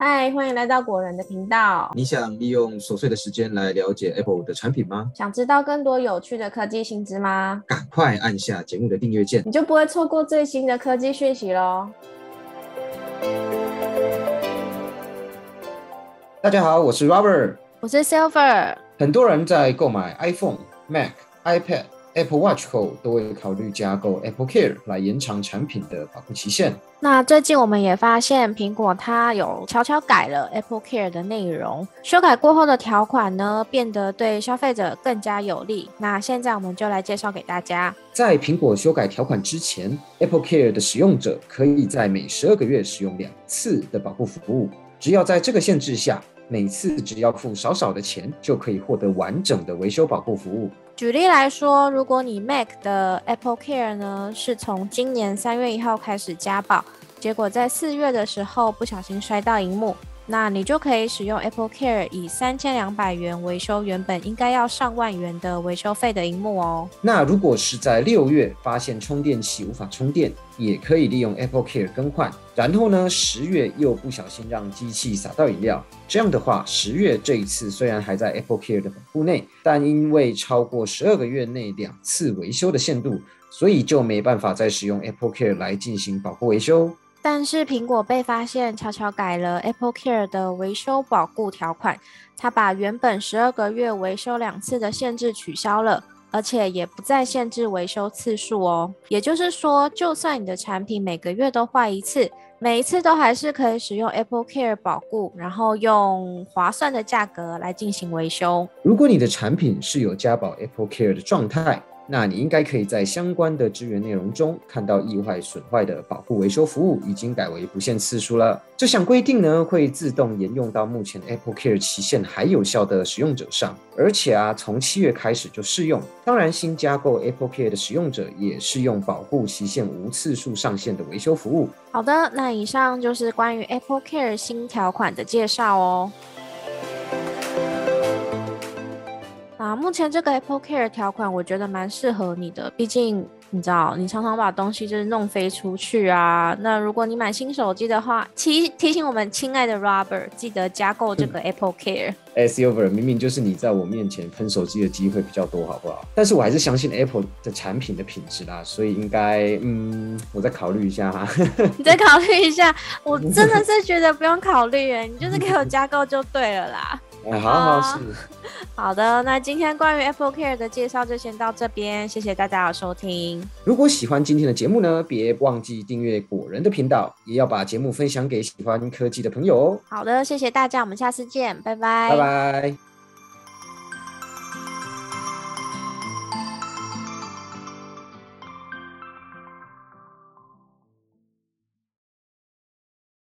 嗨，欢迎来到果仁的频道。你想利用琐碎的时间来了解 Apple 的产品吗？想知道更多有趣的科技新知吗？赶快按下节目的订阅键，你就不会错过最新的科技讯息喽。大家好，我是 Robert。我是 Silver。很多人在购买 iPhone、Mac、iPad、Apple Watch 后，都会考虑加购 Apple Care 来延长产品的保护期限。那最近我们也发现，苹果它有悄悄改了 Apple Care 的内容，修改过后的条款呢，变得对消费者更加有利。那现在我们就来介绍给大家。在苹果修改条款之前，Apple Care 的使用者可以在每十二个月使用两次的保护服务。只要在这个限制下，每次只要付少少的钱，就可以获得完整的维修保护服务。举例来说，如果你 Mac 的 Apple Care 呢，是从今年三月一号开始加保，结果在四月的时候不小心摔到荧幕，那你就可以使用 Apple Care 以三千两百元维修原本应该要上万元的维修费的荧幕哦。那如果是在六月发现充电器无法充电，也可以利用 Apple Care 更换。然后呢，十月又不小心让机器洒到饮料，这样的话，十月这一次虽然还在 Apple Care 的保护内，但因为超过十二个月内两次维修的限度，所以就没办法再使用 Apple Care 来进行保护维修。但是苹果被发现悄悄改了 Apple Care 的维修保护条款，它把原本十二个月维修两次的限制取消了。而且也不再限制维修次数哦，也就是说，就算你的产品每个月都坏一次，每一次都还是可以使用 Apple Care 保护，然后用划算的价格来进行维修。如果你的产品是有加保 Apple Care 的状态。那你应该可以在相关的支援内容中看到意外损坏的保护维修服务已经改为不限次数了。这项规定呢会自动沿用到目前 Apple Care 期限还有效的使用者上，而且啊从七月开始就适用。当然，新加购 Apple Care 的使用者也适用保护期限无次数上限的维修服务。好的，那以上就是关于 Apple Care 新条款的介绍哦。啊，目前这个 Apple Care 条款，我觉得蛮适合你的。毕竟你知道，你常常把东西就是弄飞出去啊。那如果你买新手机的话，提提醒我们亲爱的 Robert，记得加购这个 Apple Care。S Over，明明就是你在我面前喷手机的机会比较多，好不好？但是我还是相信 Apple 的产品的品质啦，所以应该，嗯，我再考虑一下哈。你再考虑一下，我真的是觉得不用考虑，你就是给我 加购就对了啦。哎，好好是。好的，那今天关于 Apple Care 的介绍就先到这边，谢谢大家的收听。如果喜欢今天的节目呢，别忘记订阅果仁的频道，也要把节目分享给喜欢科技的朋友哦。好的，谢谢大家，我们下次见，拜拜，拜拜。